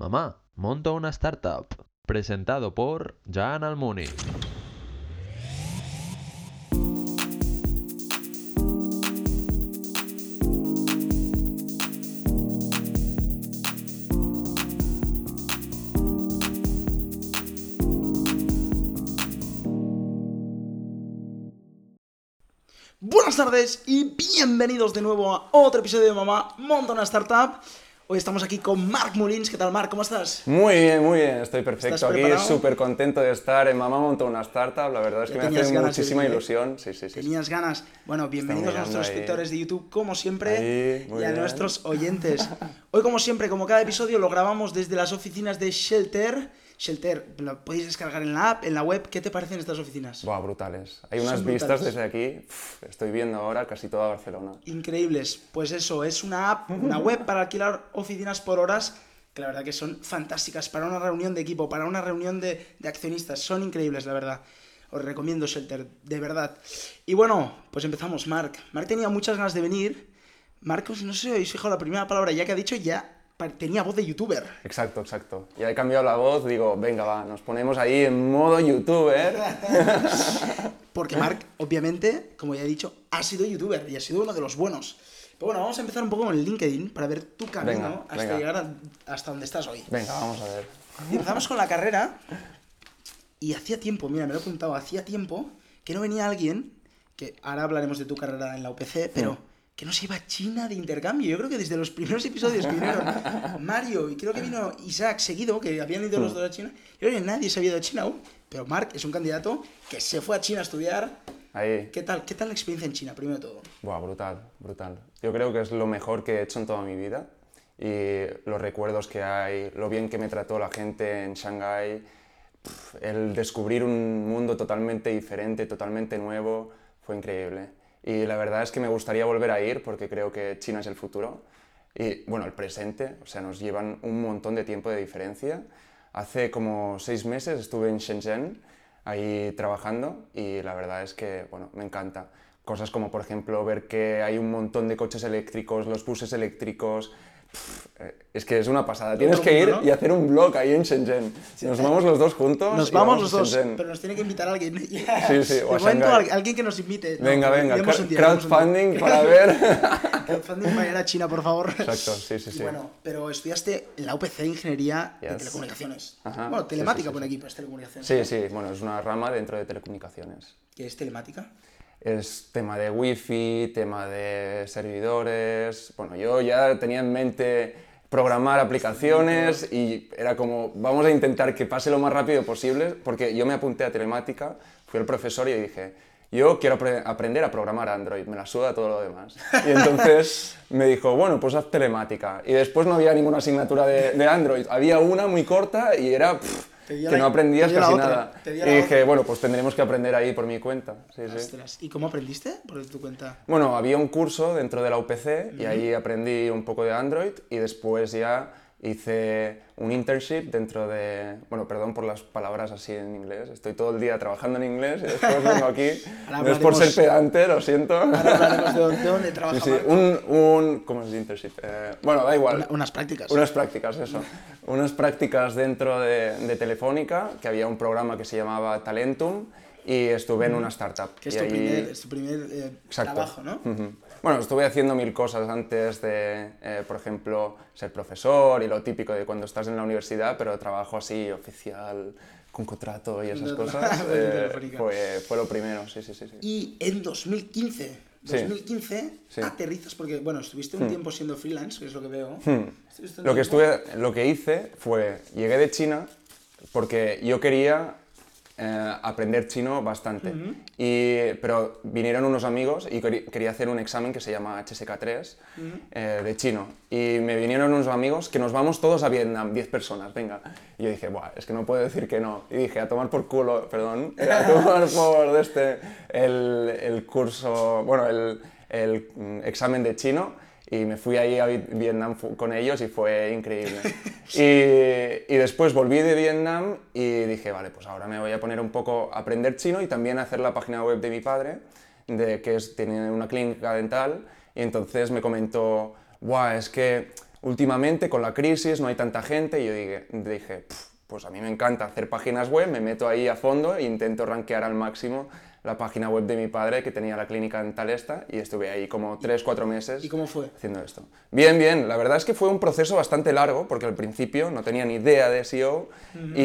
Mamá, monto una startup. Presentado por Jan Almuni. Buenas tardes y bienvenidos de nuevo a otro episodio de Mamá Monta una Startup. Hoy estamos aquí con Marc Molins. ¿Qué tal, Marc? ¿Cómo estás? Muy bien, muy bien, estoy perfecto. ¿Estás Aquí súper contento de estar en Mamá Montó una Startup. La verdad es Ya que me hace muchísima ¿eh? ilusión. Sí, sí, sí. ¿Tenías ganas? Bueno, bienvenidos a nuestros suscriptores de YouTube, como siempre, Ahí, y a bien. nuestros oyentes. Hoy, como siempre, como cada episodio, lo grabamos desde las oficinas de Shelter. Shelter, lo podéis descargar en la app, en la web. ¿Qué te parecen estas oficinas? Buah, brutales. Hay Son unas vistas brutales. desde aquí. Uf, estoy viendo ahora casi toda Barcelona. Increíbles. Pues eso, es una app, una web para alquilar oficinas por horas, que la verdad que son fantásticas para una reunión de equipo, para una reunión de, de accionistas. Son increíbles, la verdad. Os recomiendo Shelter, de verdad. Y bueno, pues empezamos, Marc. Marc tenía muchas ganas de venir. Marcos, no sé si habéis fijado la primera palabra, ya que ha dicho ya tenía voz de youtuber. Exacto, exacto. Ya he cambiado la voz, digo, venga, va, nos ponemos ahí en modo youtuber. Porque Marc, obviamente, como ya he dicho, ha sido youtuber y ha sido uno de los buenos. Pero bueno, vamos a empezar un poco con el LinkedIn para ver tu camino Venga, hasta venga. llegar a- hasta donde estás hoy. Venga, vamos a ver. Y empezamos con la carrera y hacía tiempo, mira, me lo he apuntado, hacía tiempo que no venía alguien, que ahora hablaremos de tu carrera en la UPC, pero que no se iba a China de intercambio. Yo creo que desde los primeros episodios que vinieron Mario y creo que vino Isaac seguido, que habían ido los dos a China, yo creo que nadie se había ido a China aún, pero Mark es un candidato que se fue a China a estudiar. Ahí. ¿Qué tal, qué tal la experiencia en China, primero de todo? Buah, brutal, brutal. Yo creo que es lo mejor que he hecho en toda mi vida y los recuerdos que hay, lo bien que me trató la gente en Shanghái, el descubrir un mundo totalmente diferente, totalmente nuevo, fue increíble. Y la verdad es que me gustaría volver a ir porque creo que China es el futuro y, bueno, el presente, o sea, nos llevan un montón de tiempo de diferencia. Hace como seis meses estuve en Shenzhen, ahí trabajando, y la verdad es que, bueno, me encanta. Cosas como, por ejemplo, ver que hay un montón de coches eléctricos, los buses eléctricos. Es que es una pasada. Tienes que ir y hacer un blog ahí en Shenzhen. Nos vamos los dos juntos. Nos vamos los dos, Shenzhen. pero nos tiene que invitar alguien. Sí, sí, o a De momento, alguien que nos invite. No, Venga, venga, día, crowdfunding para ver. Crowdfunding para ir a China, por favor. Exacto, sí, sí, Y sí. bueno, pero estudiaste en la UPC de Ingeniería de Yes. Telecomunicaciones. Ajá, Bueno, telemática sí, sí, pone sí. aquí, pero es telecomunicaciones. Sí, sí, bueno, es una rama dentro de telecomunicaciones. ¿Qué es telemática? Es tema de wifi, tema de servidores. Bueno, yo ya tenía en mente programar aplicaciones y era como, vamos a intentar que pase lo más rápido posible, porque yo me apunté a telemática, fui al profesor y dije, yo quiero apre- aprender a programar Android, me la suda todo lo demás. Y entonces me dijo, bueno, pues haz telemática. Y después no había ninguna asignatura de, Android, había una muy corta y era... que la- no aprendías casi otra, nada. Y dije, otra. bueno, pues tendremos que aprender ahí por mi cuenta. Sí, sí. ¿Y cómo aprendiste? Por tu cuenta. Bueno, había un curso dentro de la UPC y ahí aprendí un poco de Android y después ya hice un internship dentro de... Bueno, perdón por las palabras así en inglés, estoy todo el día trabajando en inglés y después vengo aquí. No es por ser pedante, lo siento. Ahora de dónde, de dónde Sí, trabaja sí, Marco. un, un... ¿Cómo es internship? Eh, bueno, da igual. Una- unas prácticas. Unas prácticas, eso. Unas prácticas dentro de, de Telefónica, que había un programa que se llamaba Talentum y estuve en una startup. Que es y tu ahí- primer, es tu primer eh, trabajo, ¿no? Ujú. Bueno, estuve haciendo mil cosas antes de, eh, por ejemplo, ser profesor y lo típico de cuando estás en la universidad, pero trabajo así oficial, con contrato y esas cosas, eh, fue, fue lo primero, sí, sí, sí. sí. Y en 2015, Sí. 2015 Sí. aterrizas, porque, bueno, estuviste un tiempo siendo freelance, que es lo que veo. Hmm. Lo que, tiempo- estuve, lo que hice fue, llegué de China porque yo quería eh, aprender chino bastante, y, pero vinieron unos amigos y querí- quería hacer un examen que se llama HSK3 eh, de chino. Y me vinieron unos amigos que nos vamos todos a Vietnam, 10 personas, venga. Y yo dije, Buah, es que no puedo decir que no. Y dije, a tomar por culo, perdón, a tomar por este, el, el curso, bueno, el, el mm, examen de chino y me fui ahí a Vi- Vietnam con ellos y fue increíble. y, y después volví de Vietnam y dije, vale, pues ahora me voy a poner un poco a aprender chino y también a hacer la página web de mi padre, de, que es, tiene una clínica dental, y entonces me comentó, Buah, es que últimamente con la crisis no hay tanta gente y yo dije, dije "Pf, pues a mí me encanta hacer páginas web, me meto ahí a fondo e intento rankear al máximo la página web de mi padre que tenía la clínica dental esta y estuve ahí como 3-4 meses ¿Y cómo fue? haciendo esto. Bien, bien, la verdad es que fue un proceso bastante largo porque al principio no tenía ni idea de SEO y,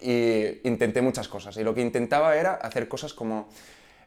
y intenté muchas cosas y lo que intentaba era hacer cosas como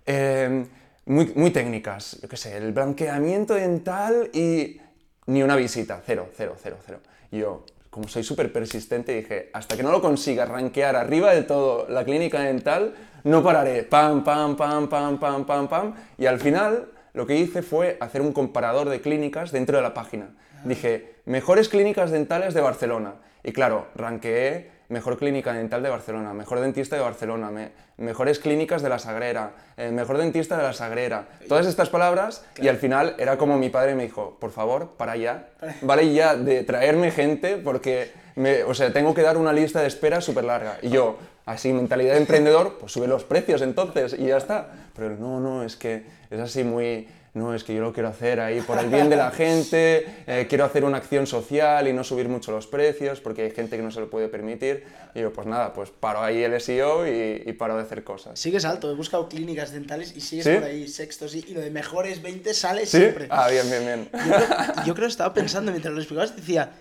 eh, muy, muy técnicas, yo qué sé, el blanqueamiento dental y ni una visita, cero, cero, cero, cero. Y yo, como soy súper persistente, dije, hasta que no lo consiga rankear arriba de todo la clínica dental, no pararé, pam, pam, pam, pam, pam, pam, pam, y al final lo que hice fue hacer un comparador de clínicas dentro de la página. Dije, mejores clínicas dentales de Barcelona. Y claro, ranqueé mejor clínica dental de Barcelona, mejor dentista de Barcelona, me- mejores clínicas de la Sagrera, eh, mejor dentista de la Sagrera. Todas estas palabras y al final era como mi padre me dijo, por favor, para ya, vale ya de traerme gente porque, me, o sea, tengo que dar una lista de espera súper larga. Y yo, así, mentalidad de emprendedor, pues sube los precios entonces y ya está. Pero no, no, es que es así muy no, es que yo lo quiero hacer ahí por el bien de la gente, eh, quiero hacer una acción social y no subir mucho los precios porque hay gente que no se lo puede permitir. Y yo, pues nada, pues paro ahí el SEO y, y paro de hacer cosas. Sigues alto, he buscado clínicas dentales y sigues ¿Sí? por ahí sextos y, y lo de mejores 20 sale ¿Sí? siempre. Ah, bien, bien, bien. Yo creo, yo creo que estaba pensando mientras lo explicabas, decía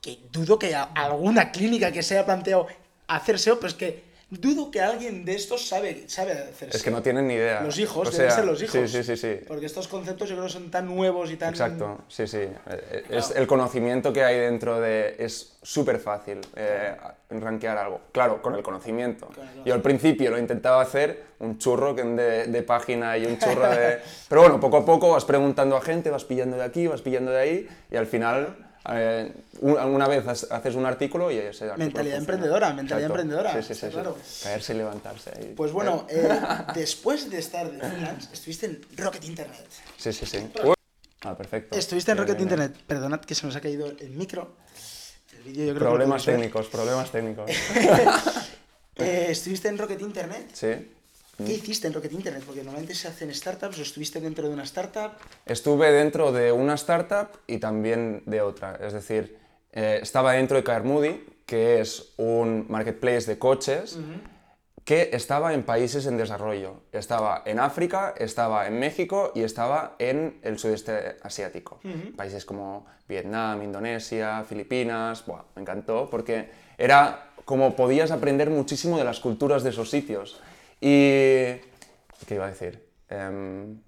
que dudo que a- alguna clínica que se haya planteado hacer SEO, pero es que dudo que alguien de estos sabe, sabe hacer Es que no tienen ni idea. Los hijos, O deben sea, ser los hijos. Sí, sí, sí, sí. Porque estos conceptos yo creo que son tan nuevos y tan... Exacto, sí, sí. Es el conocimiento que hay dentro de... Es súper fácil eh, rankear algo. Claro, con el conocimiento. Yo al principio lo intentaba hacer, un churro de, de página y un churro de... Pero bueno, poco a poco vas preguntando a gente, vas pillando de aquí, vas pillando de ahí y al final... eh, un- alguna vez haces un artículo y ese artículo Mentalidad funciona. emprendedora, mentalidad Exacto. emprendedora, Sí, sí, sí, claro. Caerse y levantarse. ahí. Pues bueno, eh, después de estar de freelance, estuviste en Rocket Internet. Sí, sí, sí. Uy. Ah, perfecto. Estuviste en Rocket bien. Internet. Perdonad que se nos ha caído el micro. El vídeo yo creo Problemas técnicos, problemas técnicos. Eh, estuviste en Rocket Internet. Sí. ¿Qué hiciste en Rocket Internet? Porque normalmente se hacen startups o estuviste dentro de una startup. Estuve dentro de una startup y también de otra. Es decir, eh, estaba dentro de Carmoody, que es un marketplace de coches que estaba en países en desarrollo. Estaba en África, estaba en México y estaba en el sudeste asiático. Países como Vietnam, Indonesia, Filipinas. Buah, me encantó porque era como podías aprender muchísimo de las culturas de esos sitios. Y... ¿Qué iba a decir? Em,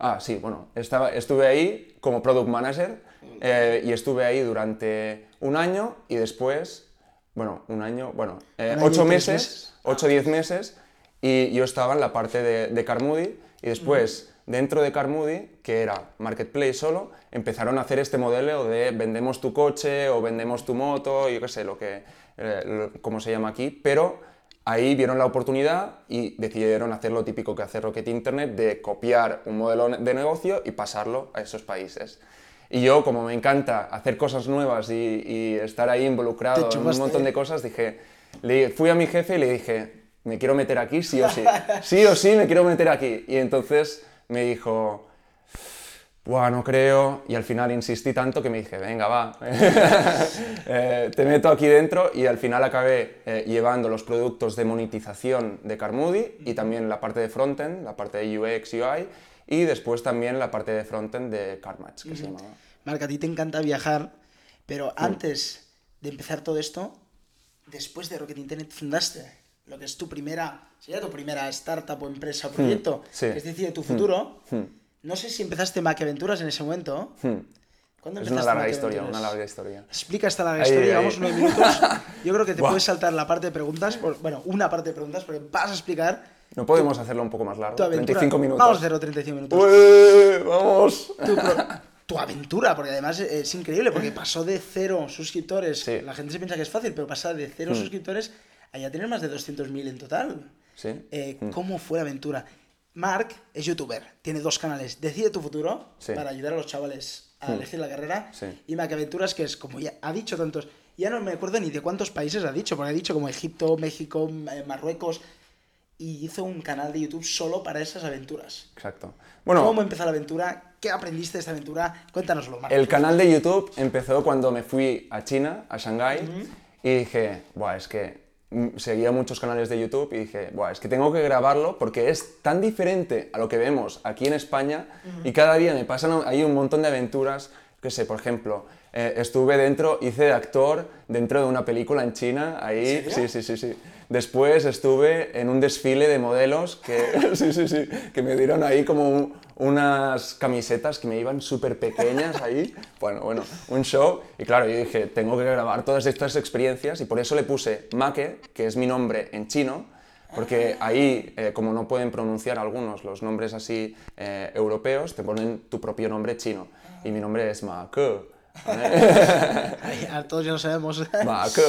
Ah, sí, bueno, estaba, estuve ahí como product manager eh, y estuve ahí durante un año y después, bueno, un año, bueno, eh, Un ocho meses, meses. ocho o diez meses y yo estaba en la parte de, de Carmoody y después dentro de Carmoody, que era marketplace solo, empezaron a hacer este modelo de vendemos tu coche o vendemos tu moto, yo qué sé, lo que, eh, lo- cómo se llama aquí, pero Ahí vieron la oportunidad y decidieron hacer lo típico que hace Rocket Internet, de copiar un modelo de negocio y pasarlo a esos países. Y yo, como me encanta hacer cosas nuevas y, y estar ahí involucrado en un montón de cosas, dije, le, fui a mi jefe y le dije, me quiero meter aquí sí o sí. Sí o sí me quiero meter aquí. Y entonces me dijo, Buah, no creo. Y al final insistí tanto que me dije, venga, va, Eh, te meto aquí dentro y al final acabé eh, llevando los productos de monetización de Carmoody y también la parte de frontend, la parte de UX, UI y después también la parte de frontend de CarMatch, que se llamaba. Marca, a ti te encanta viajar, pero antes de empezar todo esto, después de Rocket Internet fundaste lo que es tu primera, sería tu primera startup o empresa o proyecto, sí. que es decir, tu futuro. Hmm. No sé si empezaste Maquiaventuras en ese momento. Hmm. ¿Cuándo Es una larga historia, una larga historia. Explica esta larga Ahí, historia, llevamos nueve minutos. Yo creo que te puedes saltar la parte de preguntas, por- bueno, una parte de preguntas, porque vas a explicar No podemos hacerlo un poco más largo, tu aventura. 35 minutos. Vamos a hacerlo 35 minutos. ¡Ué! ¡Vamos! tu, tu aventura, porque además es increíble, porque pasó de cero suscriptores. Sí. La gente se piensa que es fácil, pero pasar de cero suscriptores a ya tener más de 200.000 en total. Sí. Eh, ¿Cómo fue la aventura? Mark es youtuber, tiene dos canales. Decide tu futuro Sí. para ayudar a los chavales a elegir la carrera. Sí. Y Maquiaventuras, que es como ya ha dicho tantos. Ya no me acuerdo ni de cuántos países ha dicho, porque ha dicho como Egipto, México, eh, Marruecos. y hizo un canal de YouTube solo para esas aventuras. Exacto. Bueno, ¿Cómo empezó la aventura? ¿Qué aprendiste de esta aventura? Cuéntanoslo, Marc. el canal de YouTube empezó cuando me fui a China, a Shanghái, y dije, Buah, es que seguía muchos canales de YouTube y dije, Buah, es que tengo que grabarlo porque es tan diferente a lo que vemos aquí en España y cada día me pasan ahí un montón de aventuras, que sé, por ejemplo, eh, estuve dentro, hice de actor dentro de una película en China, ahí, ¿En sí, sí, sí, sí. Después estuve en un desfile de modelos que, sí, sí, sí, que me dieron ahí como un- unas camisetas que me iban súper pequeñas ahí. Bueno, bueno, un show. Y claro, yo dije, tengo que grabar todas estas experiencias y por eso le puse Make, que es mi nombre en chino, porque ahí, eh, como no pueden pronunciar algunos los nombres así eh, europeos, te ponen tu propio nombre chino. Y mi nombre es Make. A todos ya lo sabemos. Make.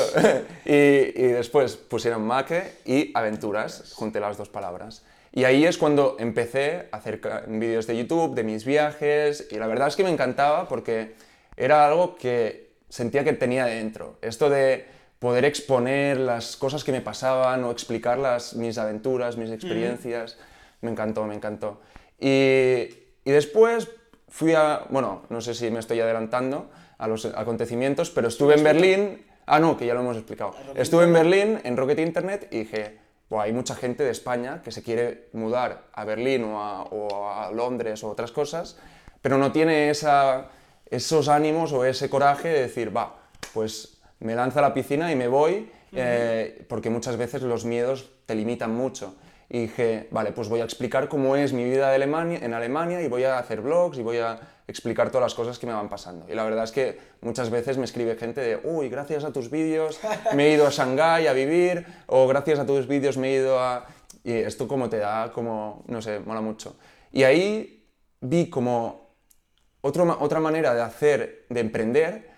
Y, y después pusieron Make y aventuras, junté las dos palabras. Y ahí es cuando empecé a hacer vídeos de YouTube, de mis viajes, y la verdad es que me encantaba porque era algo que sentía que tenía dentro. Esto de poder exponer las cosas que me pasaban o explicar las, mis aventuras, mis experiencias, me encantó, me encantó. Y, y después fui a, bueno, no sé si me estoy adelantando a los acontecimientos, pero estuve en Berlín, ah no, que ya lo hemos explicado, estuve en Berlín, en Rocket Internet, y dije, "Buah, hay mucha gente de España que se quiere mudar a Berlín o a, o a Londres o otras cosas, pero no tiene esa, esos ánimos o ese coraje de decir, va, pues me lanzo a la piscina y me voy, eh, porque muchas veces los miedos te limitan mucho. Y dije, vale, pues voy a explicar cómo es mi vida de Alemania, en Alemania y voy a hacer vlogs y voy a explicar todas las cosas que me van pasando. Y la verdad es que muchas veces me escribe gente de, uy, gracias a tus vídeos me he ido a Shanghái a vivir, o gracias a tus vídeos me he ido a... Y esto como te da, como, no sé, mola mucho. Y ahí vi como otro otra manera de hacer, de emprender,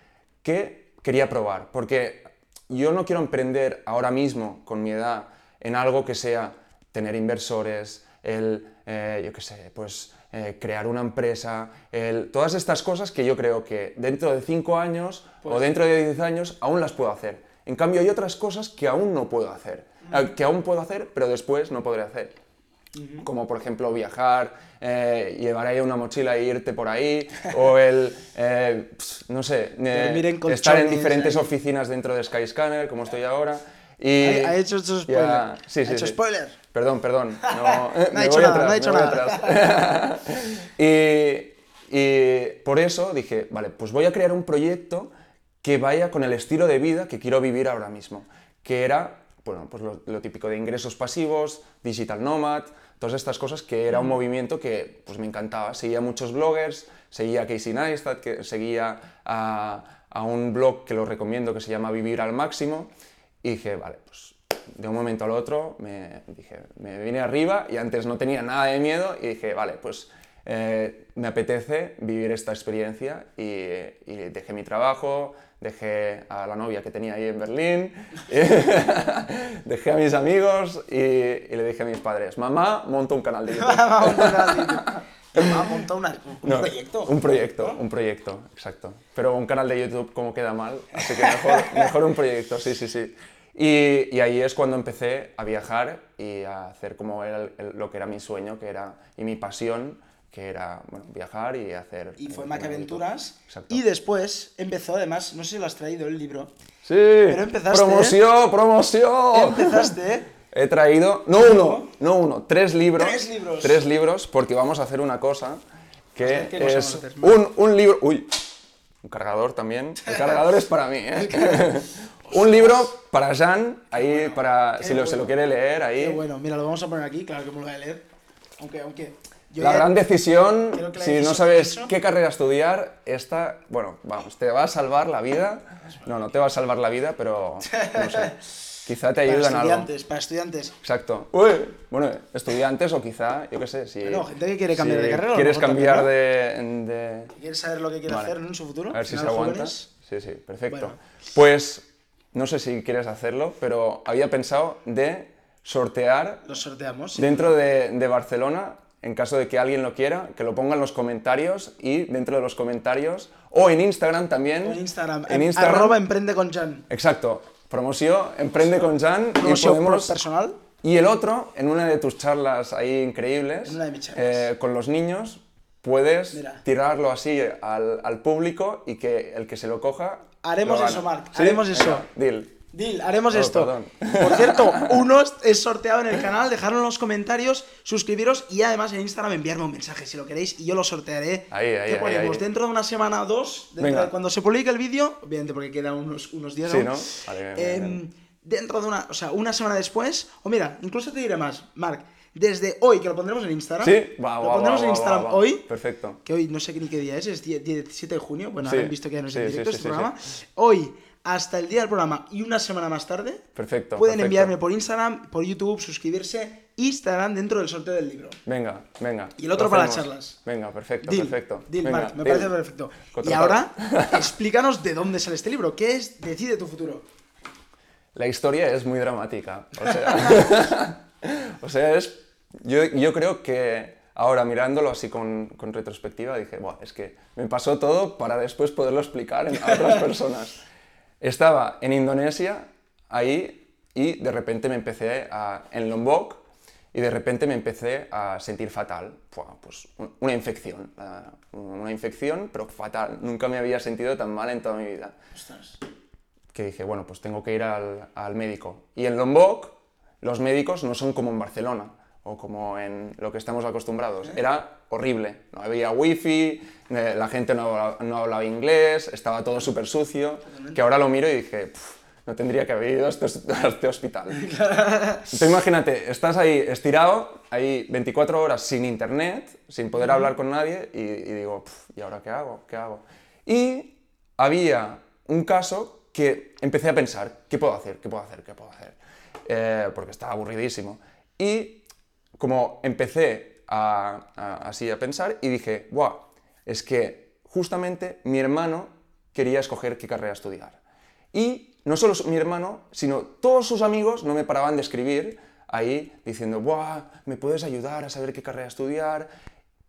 que quería probar. Porque yo no quiero emprender ahora mismo, con mi edad, en algo que sea tener inversores, el, eh, yo qué sé, pues eh, crear una empresa, el, todas estas cosas que yo creo que dentro de 5 años o dentro de 10 años aún las puedo hacer. En cambio hay otras cosas que aún no puedo hacer, eh, que aún puedo hacer, pero después no podré hacer como por ejemplo viajar, eh, llevar ahí una mochila e irte por ahí, o el, eh, ps, no sé, eh, estar en diferentes oficinas dentro de Skyscanner, como estoy ahora. Y Ha, ha hecho hecho ya- spoiler. sí, ha sí, hecho sí. spoiler. Perdón, perdón. No, No ha me dicho nada, atrás, no ha dicho nada. y, y por eso dije, vale, pues voy a crear un proyecto que vaya con el estilo de vida que quiero vivir ahora mismo, que era, bueno, pues lo, lo típico de ingresos pasivos, digital nomad, todas estas cosas, que era un movimiento que pues me encantaba. Seguía muchos bloggers, seguía a Casey Neistat, que seguía a, a un blog que lo recomiendo que se llama Vivir al Máximo, y dije, vale, pues de un momento al otro me, dije, me vine arriba y antes no tenía nada de miedo y dije, vale, pues eh, me apetece vivir esta experiencia y, y dejé mi trabajo, dejé a la novia que tenía ahí en Berlín, dejé a mis amigos y, y le dije a mis padres, mamá, monto un canal de YouTube. Montado una- un No, proyecto. Un proyecto, un proyecto, exacto. Pero un canal de YouTube como queda mal, así que mejor, mejor un proyecto, sí, sí, sí. Y, y ahí es cuando empecé a viajar y a hacer como era el- el- lo que era mi sueño, que era, y mi pasión, que era bueno, viajar y hacer... Y fue un Mac canal de YouTube. Aventuras. Exacto. Y después empezó, además, no sé si lo has traído el libro. Sí, empezaste- promoción, promoción. Empezaste. He traído, no uno, no uno, tres libros. Tres libros. Tres libros, porque vamos a hacer una cosa que ¿Qué cosa es un, un libro. Uy, un cargador también. El cargador es para mí, ¿eh? un libro para Jan, ahí para. qué Si lo, se lo bueno. quiere leer, ahí. Qué bueno, mira, lo vamos a poner aquí, claro que me lo voy a leer. Aunque, aunque. Yo La gran decisión, la si no sabes qué carrera estudiar, esta, bueno, vamos, te va a salvar la vida. No, no te va a salvar la vida, pero no sé. Quizá te Para ayuda en algo. estudiantes, para estudiantes. Exacto. Uy, bueno, estudiantes o quizá, yo qué sé, si... Bueno, gente que quiere cambiar si de carrera, quieres cambiar también, de, de- ¿Quieres saber lo que quiere Vale. hacer ¿no? en su futuro? A ver si se aguanta. jóvenes. Sí, sí, perfecto. Bueno. Pues, no sé si quieres hacerlo, pero había pensado de sortear Los sorteamos. sí. dentro de, de Barcelona, en caso de que alguien lo quiera, que lo ponga en los comentarios y dentro de los comentarios, o en Instagram también. En Instagram. En Instagram. Arroba emprende con Jan. Exacto. Promoció Emprende con Jan y Promoció podemos... personal. Y el otro, en una de tus charlas ahí increíbles, En una de mis charlas. eh, con los niños, puedes Mira. tirarlo así al, al público y que el que se lo coja. Haremos lo eso. Marc, ¿Sí? haremos eso. Venga, deal. Deal, haremos Oh, esto. perdón. Por cierto, uno es sorteado en el canal, dejadlo en los comentarios, suscribiros y además en Instagram enviarme un mensaje si lo queréis y yo lo sortearé. Ahí, ahí, ¿Qué ahí, ponemos? ahí. Dentro de una semana o dos, dentro Venga. de cuando se publique el vídeo, obviamente porque quedan unos, unos días Sí, ¿no? Vale, bien, bien, em, bien. dentro de una, o sea, una semana después, o mira, incluso te diré más, Marc, desde hoy, que lo pondremos en Instagram, Sí, va, lo va, pondremos va, en Instagram hoy, Perfecto. que hoy no sé ni qué día es, es 10 17 de junio, bueno, Sí, visto que ya no es en directo sí, este programa, hoy hasta el día del programa y una semana más tarde, Perfecto. pueden perfecto. enviarme por Instagram, por YouTube, suscribirse estarán dentro del sorteo del libro. Venga, venga. Y el otro para las charlas. Venga, perfecto, Deal, perfecto. deal, Venga, me deal. parece perfecto. Y ahora, explícanos de dónde sale este libro. ¿Qué es Decide tu futuro? La historia es muy dramática. O sea, o sea es. Yo, yo creo que ahora mirándolo así con, con retrospectiva dije, Buah, es que me pasó todo para después poderlo explicar a otras personas. Estaba en Indonesia, ahí, y de repente me empecé a. en Lombok, y de repente me empecé a sentir fatal. Buah, Pues un- una infección. la- Una infección, pero fatal. Nunca me había sentido tan mal en toda mi vida Ostras. que dije, bueno, pues tengo que ir al, al médico. Y en Lombok, los médicos no son como en Barcelona o como en lo que estamos acostumbrados. Era horrible. No había wifi, eh, la gente no, hablaba- no hablaba inglés, estaba todo súper sucio. Que ahora lo miro y dije, "Puf, no tendría que haber ido a este, a este hospital. Tú imagínate, estás ahí estirado, ahí 24 horas sin internet, sin poder hablar con nadie, y, y digo, "Puf, ¿y ahora qué hago? ¿Qué hago? Y había un caso que empecé a pensar, ¿qué puedo hacer? ¿Qué puedo hacer? ¿Qué puedo hacer? Eh, porque estaba aburridísimo. Y como empecé así a pensar y dije, ¡buah! Es que justamente mi hermano quería escoger qué carrera estudiar. Y no solo mi hermano, sino todos sus amigos no me paraban de escribir ahí diciendo, ¡buah! ¿Me puedes ayudar a saber qué carrera estudiar?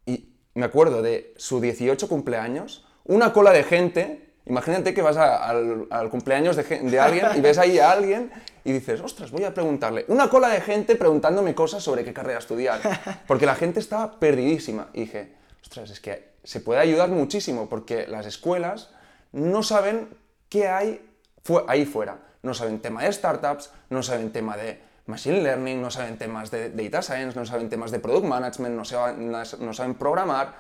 Y me acuerdo de su 18 cumpleaños, una cola de gente. Imagínate que vas a- al, cumpleaños de, de alguien y ves ahí a alguien y dices, ostras, voy a preguntarle. Una cola de gente preguntándome cosas sobre qué carrera estudiar. Porque la gente estaba perdidísima. Y dije, ostras, es que se puede ayudar muchísimo porque las escuelas no saben qué hay fu- ahí fuera. No saben tema de startups, no saben tema de machine learning, no saben temas de data science, no saben temas de product management, no saben, no saben programar.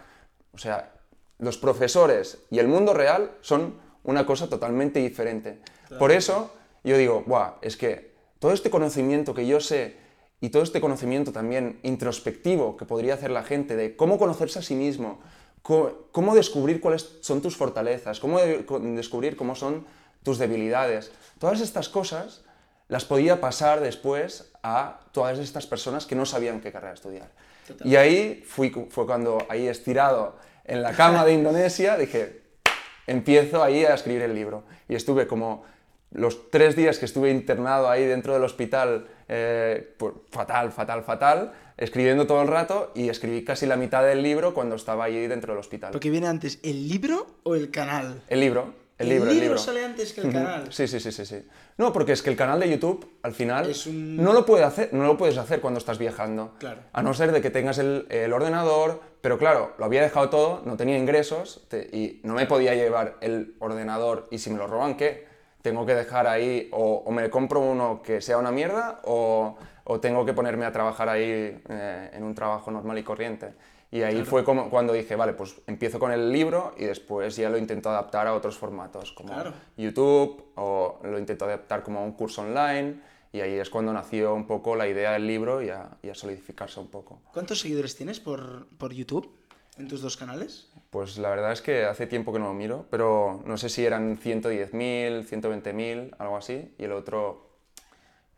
O sea, los profesores y el mundo real son una cosa totalmente diferente. Por eso yo digo, Buah, es que todo este conocimiento que yo sé y todo este conocimiento también introspectivo que podría hacer la gente de cómo conocerse a sí mismo, cómo descubrir cuáles son tus fortalezas, cómo de- descubrir cómo son tus debilidades, todas estas cosas las podía pasar después a todas estas personas que no sabían qué carrera estudiar. Y ahí fui, fue cuando ahí estirado en la cama de Indonesia dije, empiezo ahí a escribir el libro. Y estuve como los tres días que estuve internado ahí dentro del hospital, eh, pues, fatal, fatal, fatal, escribiendo todo el rato y escribí casi la mitad del libro cuando estaba ahí dentro del hospital. ¿Lo que viene antes, el libro o el canal? El libro, el, El libro, el libro libro. sale antes que el canal. Sí, sí, sí, sí, sí. No, porque es que el canal de YouTube, al final, Es un- no, lo puede hacer, no lo puedes hacer cuando estás viajando. Claro. A no ser de que tengas el, el ordenador, pero claro, lo había dejado todo, no tenía ingresos te- y no me podía llevar el ordenador y si me lo roban, ¿qué? Tengo que dejar ahí, o, o me compro uno que sea una mierda, o, o tengo que ponerme a trabajar ahí eh, en un trabajo normal y corriente. Y ahí fue como cuando dije, vale, pues empiezo con el libro y después ya lo intento adaptar a otros formatos, como Claro. YouTube, o lo intento adaptar como a un curso online, y ahí es cuando nació un poco la idea del libro y a, y a solidificarse un poco. ¿Cuántos seguidores tienes por, por YouTube en tus dos canales? Pues la verdad es que hace tiempo que no lo miro, pero no sé si eran 110.000, 120.000, algo así, y el otro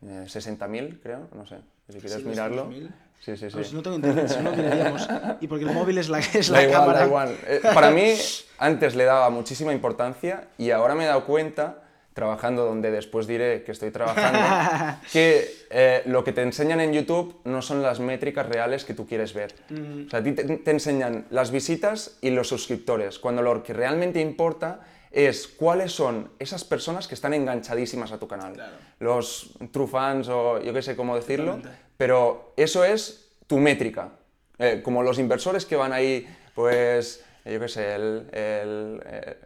eh, 60.000, creo, no sé. Si quieres Sí, mirarlo. 200.000. Sí, sí, sí. Pues no tengo internet, si no miraríamos. Y porque el móvil es la, es la Da igual, cámara. da igual. Eh, para mí, antes le daba muchísima importancia y ahora me he dado cuenta, trabajando donde después diré que estoy trabajando, que eh, lo que te enseñan en YouTube no son las métricas reales que tú quieres ver. O sea, a ti te, te enseñan las visitas y los suscriptores, cuando lo que realmente importa es cuáles son esas personas que están enganchadísimas a tu canal. Claro. Los true fans o yo qué sé cómo decirlo, pero eso es tu métrica. Eh, como los inversores que van ahí, pues, yo qué sé, el, el, eh,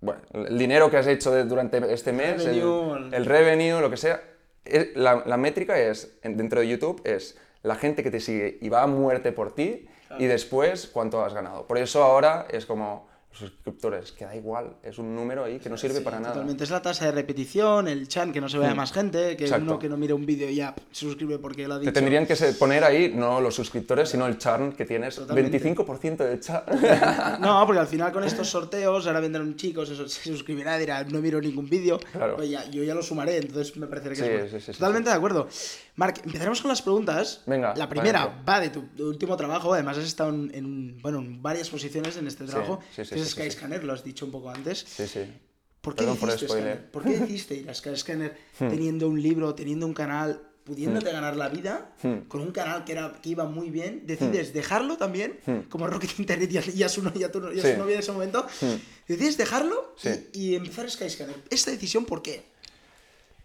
bueno, el dinero que has hecho de- durante este mes, el- Revenue, el- el revenue, lo que sea, es- la, la métrica es, en- dentro de YouTube, es la gente que te sigue y va a muerte por ti y después cuánto has ganado. Por eso ahora es como los suscriptores, que da igual, es un número ahí que no sirve Sí, para nada. Totalmente. Es la tasa de repetición, el chan, que no se vea Mm. más gente, que Exacto. uno que no mire un vídeo y ya se suscribe porque lo ha dicho. Te tendrían que se- poner ahí no los suscriptores, sino el churn que tienes. Totalmente. 25% de churn. No, porque al final con estos sorteos ahora vendrán chicos, eso, se suscribirá, dirá, no miro ningún vídeo. Claro. Pues ya, yo ya lo sumaré, entonces me parecerá que Sí, es bueno. sí, sí, sí, Totalmente de acuerdo. Marc, empezaremos con las preguntas. Venga, La primera va de tu, tu último trabajo, además has estado en, en, bueno, en varias posiciones en este trabajo, sí, sí, es. Skyscanner, lo has dicho un poco antes. Sí, sí. ¿Por qué, Perdón por el? ¿Por qué decidiste ir a Skyscanner teniendo un libro, teniendo un canal, pudiéndote ganar la vida, Hmm. con un canal que, era, que iba muy bien? ¿Decides dejarlo también? Hmm. Como Rocket Internet y a, y a su, no- y a tu, y a Sí. su novia en ese momento. Hmm. ¿Decides dejarlo y- Sí. y, empezar Skyscanner? ¿Esta decisión por qué?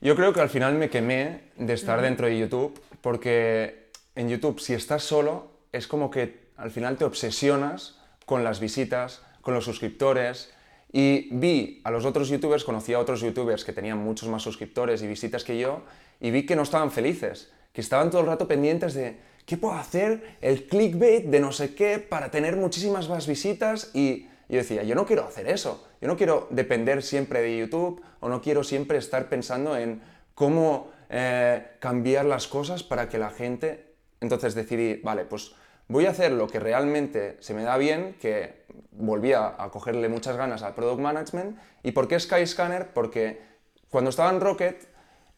Yo creo que al final me quemé de estar dentro de YouTube porque en YouTube si estás solo es como que al final te obsesionas con las visitas, con los suscriptores y vi a los otros youtubers, conocí a otros youtubers que tenían muchos más suscriptores y visitas que yo y vi que no estaban felices, que estaban todo el rato pendientes de ¿qué puedo hacer? El clickbait de no sé qué para tener muchísimas más visitas y yo decía, yo no quiero hacer eso, yo no quiero depender siempre de YouTube o no quiero siempre estar pensando en cómo eh, cambiar las cosas para que la gente... Entonces decidí, vale, pues voy a hacer lo que realmente se me da bien, que volví a, a cogerle muchas ganas al Product Management. ¿Y por qué Skyscanner? Porque cuando estaba en Rocket,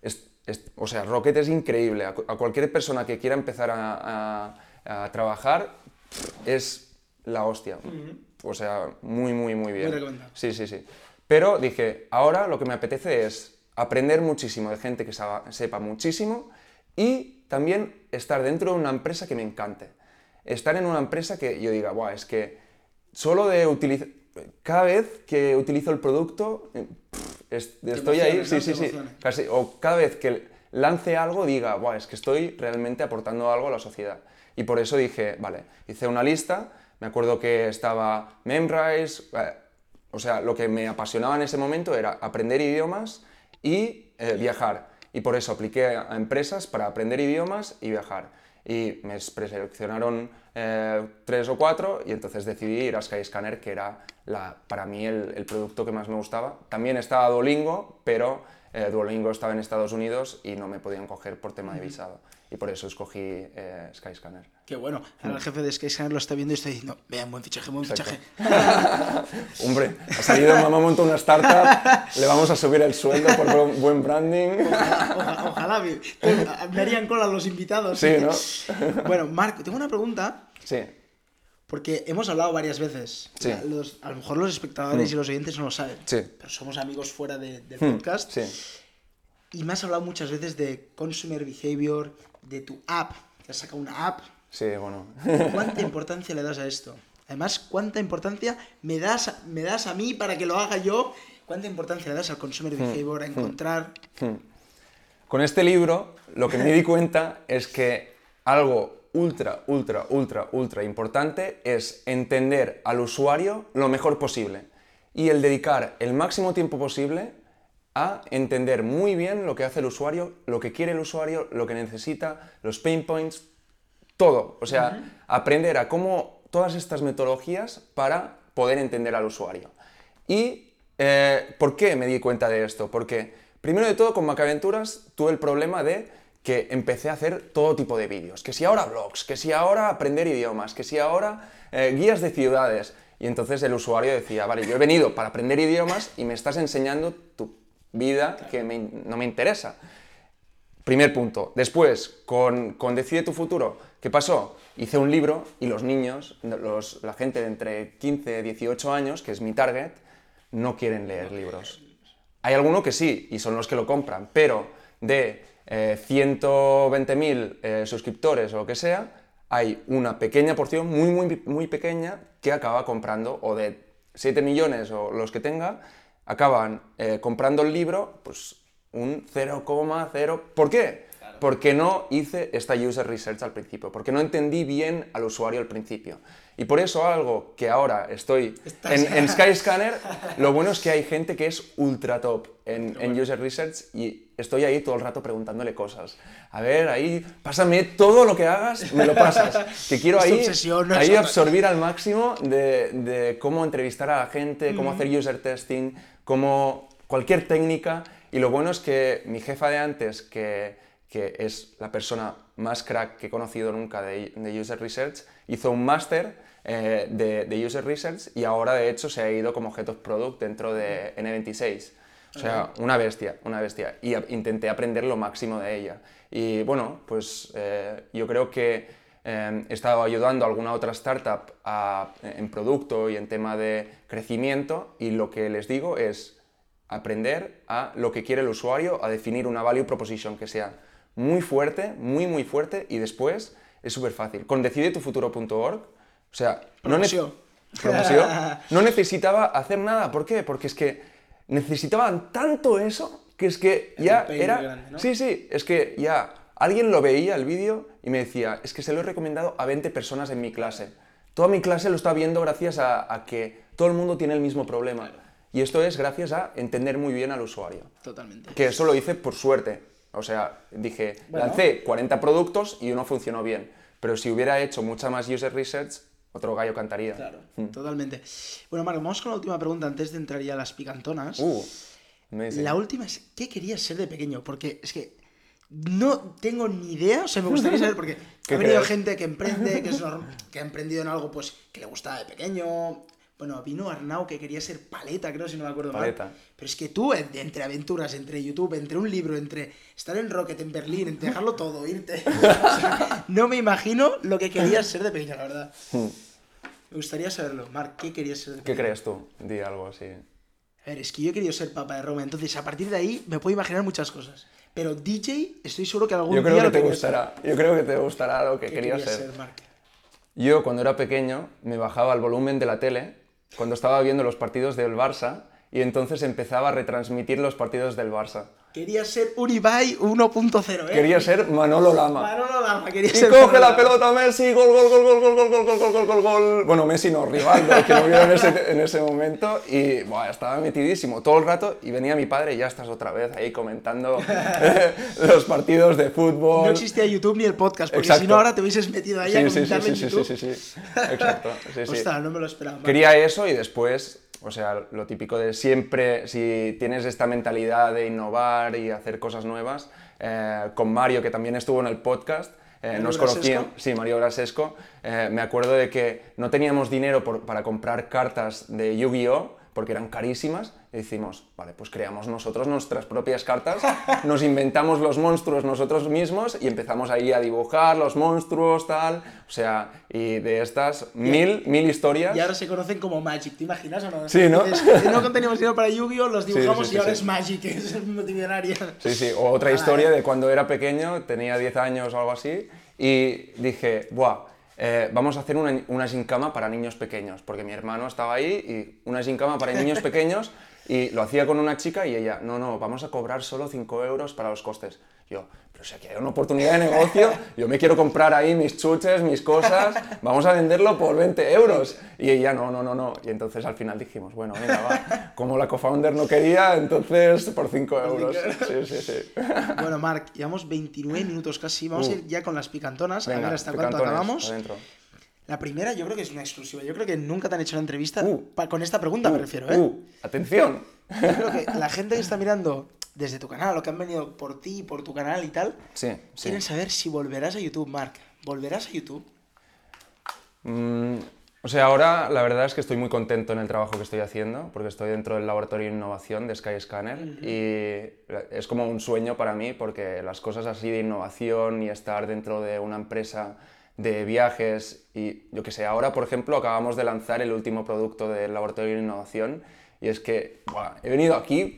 es- es- o sea, Rocket es increíble. A, cu- a cualquier persona que quiera empezar a, trabajar, es la hostia. O sea, muy, muy, muy bien. Muy. Sí, sí, sí. Pero dije, ahora lo que me apetece es aprender muchísimo de gente que sepa muchísimo y también estar dentro de una empresa que me encante. Estar en una empresa que yo diga, Buah, es que solo de utilizar... Cada vez que utilizo el producto, eh, pff, estoy ahí, sí, sí, sí. Casi, o cada vez que lance algo diga, Buah, es que estoy realmente aportando algo a la sociedad. Y por eso dije, vale, hice una lista, me acuerdo que estaba Memrise, eh, o sea, lo que me apasionaba en ese momento era aprender idiomas y eh, viajar. Y por eso apliqué a empresas para aprender idiomas y viajar. Y me preseleccionaron eh, tres o cuatro y entonces decidí ir a Skyscanner, que era la, para mí el, el producto que más me gustaba. También estaba Duolingo, pero eh, Duolingo estaba en Estados Unidos y no me podían coger por tema de visado. Y por eso escogí eh, Skyscanner. Qué bueno. Ahora el jefe de Skyscanner lo está viendo y está diciendo, vean, buen fichaje, buen Exacto. fichaje. Hombre, ha salido mamá monta una startup, le vamos a subir el sueldo por buen- branding. Oja- ojalá me, me harían cola los invitados. Sí, ¿no? Bueno, Marc, tengo una pregunta. Sí, Porque hemos hablado varias veces. Sí. A, los- a lo mejor los espectadores y los oyentes no lo saben. Sí. Pero somos amigos fuera de- del Hmm, podcast. sí. Y me has hablado muchas veces de consumer behavior, de tu app, que has sacado una app. Sí, bueno. ¿Cuánta importancia le das a esto? Además, ¿cuánta importancia me das, a- me das a mí para que lo haga yo? ¿Cuánta importancia le das al consumer Hmm, behavior, a encontrar... Con este libro, lo que me di cuenta es que algo ultra, ultra, ultra, ultra importante es entender al usuario lo mejor posible y el dedicar el máximo tiempo posible a entender muy bien lo que hace el usuario, lo que quiere el usuario, lo que necesita, los pain points, todo. O sea, aprender a cómo todas estas metodologías para poder entender al usuario. ¿Y eh, por qué me di cuenta de esto? Porque, primero de todo, con Macaventuras tuve el problema de que empecé a hacer todo tipo de vídeos. Que si ahora blogs, que si ahora aprender idiomas, que si ahora eh, guías de ciudades. Y entonces el usuario decía, vale, yo he venido para aprender idiomas y me estás enseñando tu vida que no me interesa. Primer punto. Después, con, Decide tu futuro, ¿qué pasó? Hice un libro y los niños, la gente de entre 15 y 18 años, que es mi target, no quieren leer libros. Hay alguno que sí, y son los que lo compran, pero de eh, 120.000 eh, suscriptores o lo que sea, hay una pequeña porción, muy, muy, muy pequeña, que acaba comprando, o de 7 millones o los que tenga, acaban eh, comprando el libro, pues un 0,0. ¿Por qué? Porque no hice esta user research al principio, porque no entendí bien al usuario al principio. Y por eso algo que ahora estoy en, en Skyscanner, lo bueno es que hay gente que es ultra top en, en user research y estoy ahí todo el rato preguntándole cosas. A ver, ahí, pásame todo lo que hagas, me lo pasas. Que quiero ahí, ahí absorber al máximo de, de cómo entrevistar a la gente, cómo hacer user testing, cómo cualquier técnica. Y lo bueno es que mi jefa de antes, que, que es la persona más crack que he conocido nunca de, de user research, hizo un máster eh, de, de user research y ahora de hecho se ha ido como of product dentro de N26. O sea, una bestia, una bestia. Y a- intenté aprender lo máximo de ella. Y bueno, pues eh, yo creo que eh, he estado ayudando a alguna otra startup a- en producto y en tema de crecimiento y lo que les digo es aprender a lo que quiere el usuario, a definir una value proposition que sea muy fuerte, muy muy fuerte y después es súper fácil. Con decidetufuturo.org, o sea, no, ne- Promoción. No necesitaba hacer nada. ¿Por qué? Porque es que necesitaban tanto eso que es que El ya era... muy grande, ¿no? Sí, sí, es que ya alguien lo veía el vídeo y me decía, es que se lo he recomendado a 20 personas en mi clase. Toda mi clase lo está viendo gracias a, a que todo el mundo tiene el mismo problema. Y esto es gracias a entender muy bien al usuario. Totalmente. Que eso lo hice por suerte. O sea, dije, Bueno. lancé 40 productos y uno funcionó bien. Pero si hubiera hecho mucha más user research, otro gallo cantaría. Claro, Mm. totalmente. Bueno, Marco, vamos con la última pregunta antes de entrar ya a las picantonas. Uh. La última es, ¿qué querías ser de pequeño? Porque es que no tengo ni idea, o sea, me gustaría saber, porque ¿Qué ha venido crees? gente que emprende, que, es norm- que ha emprendido en algo pues que le gustaba de pequeño. Bueno, vino Arnau que quería ser paleta, creo, si no me acuerdo Paleta. mal. Pero es que tú, en- entre aventuras, entre YouTube, entre un libro, entre estar en Rocket, en Berlín, entre dejarlo todo, irte. o sea, no me imagino lo que querías ser de pequeño, la verdad. Me gustaría saberlo. Marc, ¿qué querías ser de Hmm. ¿Qué pequeño? crees tú? Di algo así. A ver, es que yo he querido ser papa de Roma, entonces a partir de ahí me puedo imaginar muchas cosas. Pero DJ, estoy seguro que algún Yo creo día que te quería gustará. Yo creo que te gustará lo que ser. ¿Qué querías querías ser. Marc? Yo cuando era pequeño me bajaba el volumen de la tele cuando estaba viendo los partidos del Barça y entonces empezaba a retransmitir los partidos del Barça. Quería ser un Ibai 1.0, ¿eh? Quería ser Manolo Lama. Manolo Lama, quería Y ser coge Manolo la Lama. pelota Messi, gol, gol, gol, gol, gol, gol, gol, gol, gol, gol, gol. Bueno, Messi no, Rivaldo, que lo vio en ese, en ese momento y buah, estaba metidísimo todo el rato y venía mi padre y ya estás otra vez ahí comentando los partidos de fútbol. No existía YouTube ni el podcast, porque Exacto. si no ahora te hubieses metido ahí a Sí, sí, sí, comentarle en sí, sí, YouTube. sí, sí, sí. Exacto, sí, sí. Ostras, no me lo esperaba. Quería eso y después, o sea, lo típico de siempre, si tienes esta mentalidad de innovar y hacer cosas nuevas, eh, con Mario, que también estuvo en el podcast, eh, ¿Mario nos conocíamos, sí, Mario Grasesco, eh, me acuerdo de que no teníamos dinero por- para comprar cartas de Yu-Gi-Oh! porque eran carísimas, y decimos, vale, pues creamos nosotros nuestras propias cartas, nos inventamos los monstruos nosotros mismos y empezamos ahí a dibujar los monstruos, tal, o sea, y de estas mil, mil historias. Y ahora se conocen como Magic, ¿te imaginas o no? Sí, ¿no? Si no teníamos dinero para Yu-Gi-Oh! los Sí, dibujamos sí, sí, y ahora sí. es Magic, es el multimillonario. Sí, sí, o otra historia de cuando era pequeño, tenía 10 años o algo así, y dije, buah, eh, vamos a hacer una, una para niños pequeños, porque mi hermano estaba ahí y una gincama para niños pequeños, y lo hacía con una chica y ella, no, no, vamos a cobrar solo 5 euros para los costes. Yo, pero si aquí hay una oportunidad de negocio, yo me quiero comprar ahí mis chuches, mis cosas, vamos a venderlo por 20 euros. Y ella, no, no, no, no. Y entonces al final dijimos, bueno, venga, va. Como la co-founder no quería, entonces por 5 euros. Sí, sí, sí. Bueno, Marc, llevamos 29 minutos casi. Vamos Uh. a ir ya con las picantonas. a Venga, ver hasta cuánto acabamos. adentro. La primera yo creo que es una exclusiva. Yo creo que nunca te han hecho una entrevista Uh. con esta pregunta, me refiero, ¿eh? Uh, atención. Yo creo que la gente que está mirando desde tu canal o que han venido por ti, por tu canal y tal, Sí, sí. quieren saber si volverás a YouTube, Marc. ¿Volverás a YouTube? Mm, o sea, ahora la verdad es que estoy muy contento en el trabajo que estoy haciendo, porque estoy dentro del laboratorio de innovación de Skyscanner y es como un sueño para mí, porque las cosas así de innovación y estar dentro de una empresa de viajes y yo que sé, ahora por ejemplo acabamos de lanzar el último producto del laboratorio de innovación y es que buah, he venido aquí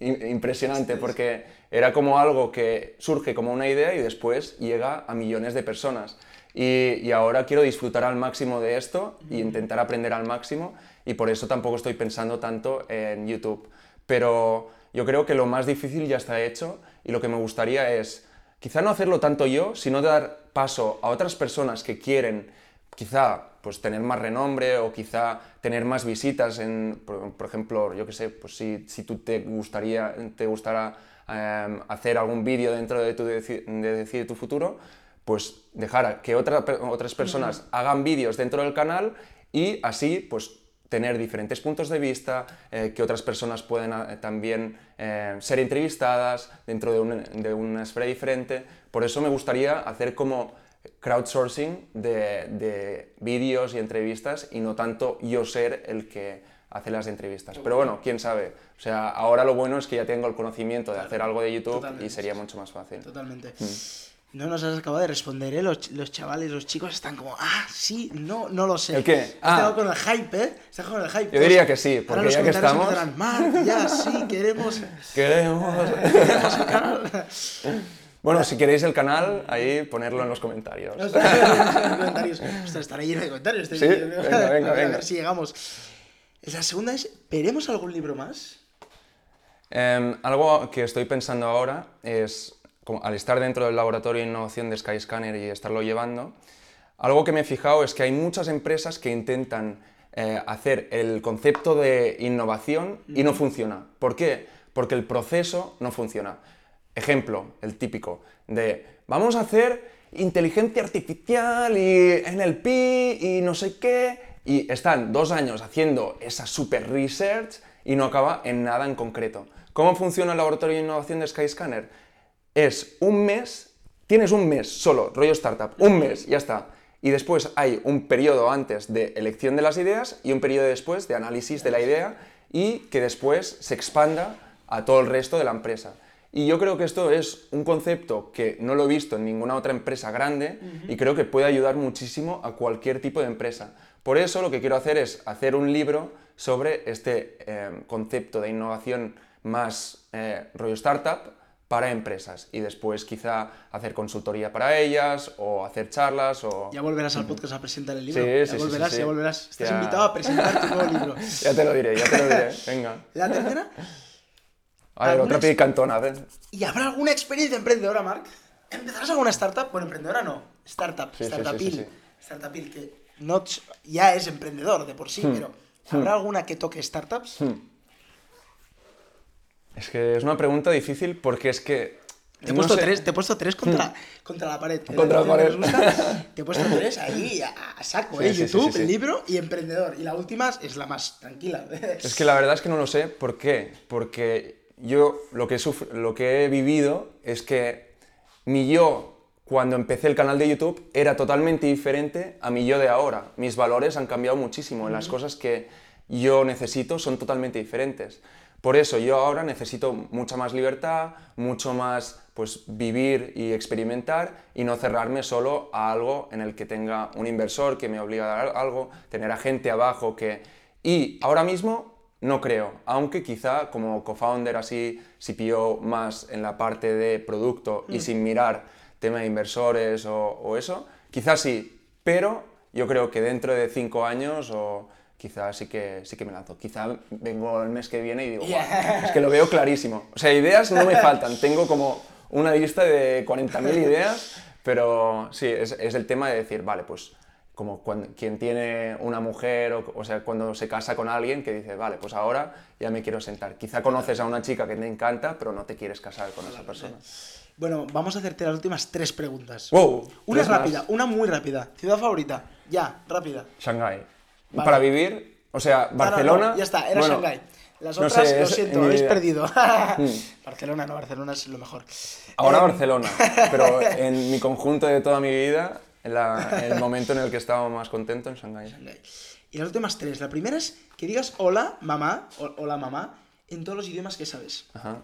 impresionante porque era como algo que surge como una idea y después llega a millones de personas. Y, y ahora quiero disfrutar al máximo de esto y intentar aprender al máximo. y por eso tampoco estoy pensando tanto en YouTube. Pero yo creo que lo más difícil ya está hecho y lo que me gustaría es quizá no hacerlo tanto yo, sino dar paso a otras personas que quieren quizá pues tener más renombre o quizá tener más visitas en, por, por ejemplo, yo que sé, pues si, si tú te gustaría, te gustará em, hacer algún vídeo dentro de tu de Decide tu futuro, pues dejar que otra otras personas hagan vídeos dentro del canal y así pues tener diferentes puntos de vista, eh, que otras personas pueden eh, también eh, ser entrevistadas dentro de, un- de una esfera diferente. Por eso me gustaría hacer como crowdsourcing de, de vídeos y entrevistas y no tanto yo ser el que hace las entrevistas. Pero bueno, quién sabe. O sea, ahora lo bueno es que ya tengo el conocimiento de hacer algo de YouTube Totalmente. y sería mucho más fácil. Totalmente. Mm. No nos has acabado de responder, ¿eh? Los, ch- los chavales, los chicos están como, ah, sí, no, no lo sé. ¿El qué? Están Ah. con el hype, ¿eh? Están con el hype. Yo diría que sí, ahora porque los ya que estamos- empezarán, Marc, ya, sí, queremos, Queremos... queremos el canal. bueno, si queréis el canal, ahí ponerlo en los comentarios. No comentarios. Ostras, estará lleno de comentarios. este Sí, vídeo. venga, venga, a, venga. ver si llegamos. La segunda es, ¿veremos algún libro más? Em, algo que estoy pensando ahora es, como al estar dentro del laboratorio de innovación de Skyscanner y estarlo llevando, algo que me he fijado es que hay muchas empresas que intentan eh, hacer el concepto de innovación y no funciona. ¿Por qué? Porque el proceso no funciona. Ejemplo, el típico, de vamos a hacer inteligencia artificial y NLP y no sé qué, y están dos años haciendo esa super research y no acaba en nada en concreto. ¿Cómo funciona el laboratorio de innovación de Skyscanner? Es un mes, tienes un mes solo, rollo startup, un mes, ya está. Y después hay un periodo antes de elección de las ideas y un periodo después de análisis de la idea y que después se expanda a todo el resto de la empresa. Y yo creo que esto es un concepto que no lo he visto en ninguna otra empresa grande y creo que puede ayudar muchísimo a cualquier tipo de empresa. Por eso lo que quiero hacer es hacer un libro sobre este eh, concepto de innovación más eh, rollo startup para empresas y después quizá hacer consultoría para ellas o hacer charlas o... Ya volverás al podcast a presentar el libro. Sí, ya sí, volverás, sí, sí. ya volverás. Estás Ya. invitado a presentar tu nuevo libro. Ya te lo diré, ya te lo diré, venga. La tercera, A ver, otra ¿Alguna picantona, ver. ¿y habrá alguna experiencia emprendedora, Marc? ¿Empezarás alguna startup? Bueno, emprendedora no. Startup, startupil. Startupil, que no ya es emprendedor de por sí, Hmm. pero ¿habrá alguna que toque startups? Es que es una pregunta difícil porque es que... Te he, no puesto sé- tres, te he puesto tres contra, contra la pared. Contra la ¿Te pared. gusta? Te he puesto tres ahí a, a saco, Sí, ¿eh? sí, YouTube, sí, libro y emprendedor. Y la última es la más tranquila. Es que la verdad es que no lo sé. ¿Por qué? Porque yo lo que, he sufr- lo que he vivido es que mi yo, cuando empecé el canal de YouTube, era totalmente diferente a mi yo de ahora. Mis valores han cambiado muchísimo. Las cosas que yo necesito son totalmente diferentes. Por eso yo ahora necesito mucha más libertad, mucho más pues vivir y experimentar y no cerrarme solo a algo en el que tenga un inversor que me obliga a dar algo, tener a gente abajo que... Y ahora mismo no creo, aunque quizá como co-founder así, CPO más en la parte de producto y sin mirar tema de inversores o, o eso, quizás sí, pero yo creo que dentro de cinco años o quizás sí que, sí que me lanzo. Quizá vengo el mes que viene y digo, "Guau, es que lo veo clarísimo. O sea, ideas no me faltan, tengo como una lista de 40.000 ideas, pero sí, es, es el tema de decir, vale, pues como cuando, quien tiene una mujer, o, o sea, cuando se casa con alguien que dice, vale, pues ahora ya me quiero sentar. Quizá conoces a una chica que te encanta, pero no te quieres casar con esa persona. Bueno, vamos a hacerte las últimas tres preguntas. ¡Wow! Una más. rápida, una muy rápida. Ciudad favorita. Ya, rápida. Shanghái. Vale. Para vivir, o sea, No, no, Barcelona... no, ya está, era bueno, Shanghái. Las otras, sé, lo siento, en mi habéis perdido. Mm. Barcelona, no, Barcelona es lo mejor. Ahora Em, Barcelona, pero en mi conjunto de toda mi vida, en la- el momento en el que estaba más contento en Shanghái. Shanghái. Y las últimas tres. La primera es que digas hola, mamá, o- hola, mamá, en todos los idiomas que sabes. Ajá.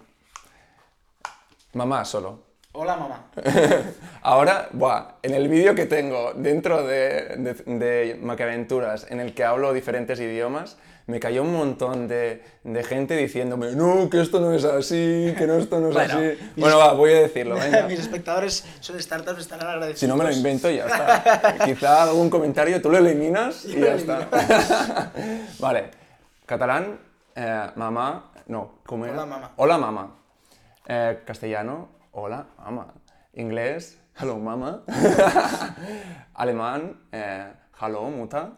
Mamá solo. Hola, mamá. Ahora, buah, en el vídeo que tengo dentro de, de, de Maquiaventuras, en el que hablo diferentes idiomas, me cayó un montón de, de gente diciéndome, no, que esto no es así, que no, esto no es Bueno, así. Bueno, va, voy a decirlo, venga. Mis espectadores son startups, estarán agradecidos. Si no me lo invento, ya está. Quizá algún comentario tú lo eliminas y ya está. vale. Catalán, eh, mamá, no, ¿cómo era? Hola, mamá. Hola, mamá. Eh, castellano, hola, mamá. Inglés, hello, mamá. Alemán, eh, hello, muta.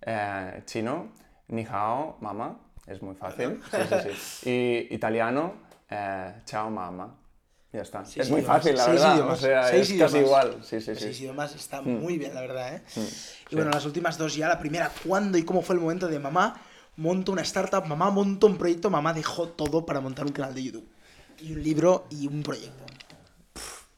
Eh, chino, ni hao, mamá. Es muy fácil. Sí, sí, sí. Y italiano, eh, chao, mamá. Ya está. Seis es muy idiomas, fácil, la seis verdad. idiomas, o sea, seis es casi idiomas. igual. Sí, sí, Seis idiomas está Mm. muy bien, la verdad, ¿eh? Y bueno, las últimas dos ya. La primera, ¿cuándo y cómo fue el momento de mamá monto una startup, mamá monto un proyecto, mamá dejó todo para montar un canal de YouTube? Y un libro y un proyecto.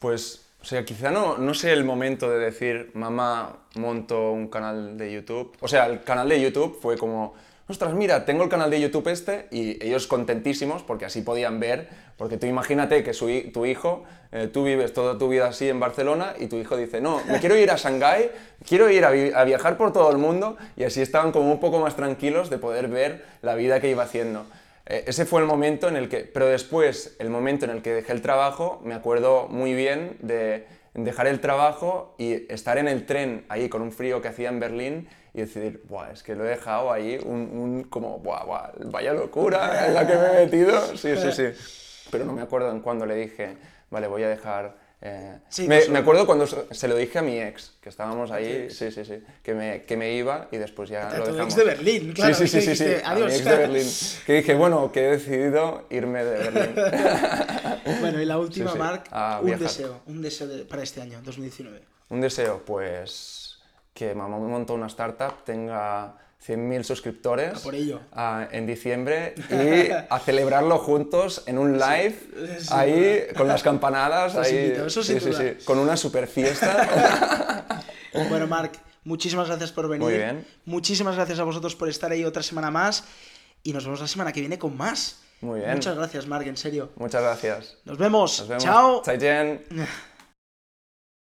Pues, o sea, quizá no, no sé el momento de decir, mamá, monto un canal de YouTube. O sea, el canal de YouTube fue como, ostras, mira, tengo el canal de YouTube este, y ellos contentísimos porque así podían ver, porque tú imagínate que su tu hijo, eh, tú vives toda tu vida así en Barcelona y tu hijo dice, no, me quiero ir a Shanghái, quiero ir a, vi- a viajar por todo el mundo, y así estaban como un poco más tranquilos de poder ver la vida que iba haciendo. Eh, ese fue el momento en el que, pero después, el momento en el que dejé el trabajo, me acuerdo muy bien de dejar el trabajo y estar en el tren ahí con un frío que hacía en Berlín y decidir, Buah, es que lo he dejado ahí, un, un como, Buah, buah, vaya locura en la que me he metido. Sí, sí, sí. Pero no me acuerdo en cuándo le dije, vale, voy a dejar... eh, Sí, me, me acuerdo cuando se lo dije a mi ex, que estábamos ahí, sí, sí, sí, que me, que me iba y después ya A lo tu ex dejamos. de Berlín, claro, Sí, sí, sí, sí, "Adiós". ex de Berlín. Que dije, bueno, que he decidido irme de Berlín. Bueno, y la última, Sí, sí, Marc, a un viajar. deseo, un deseo de- para este año, 2019. Un deseo, pues, que Mamá Montó una Startup tenga 100.000 suscriptores A por ello. en diciembre y a celebrarlo juntos en un live, sí, ahí con las campanadas, ahí, invito, eso sí, sí, con una super fiesta. Bueno, Marc, muchísimas gracias por venir. Muy bien. Muchísimas gracias a vosotros por estar ahí otra semana más. Y nos vemos la semana que viene con más. Muy bien. Muchas gracias, Marc, en serio. Muchas gracias. Nos vemos. Nos vemos. Chao. 再见。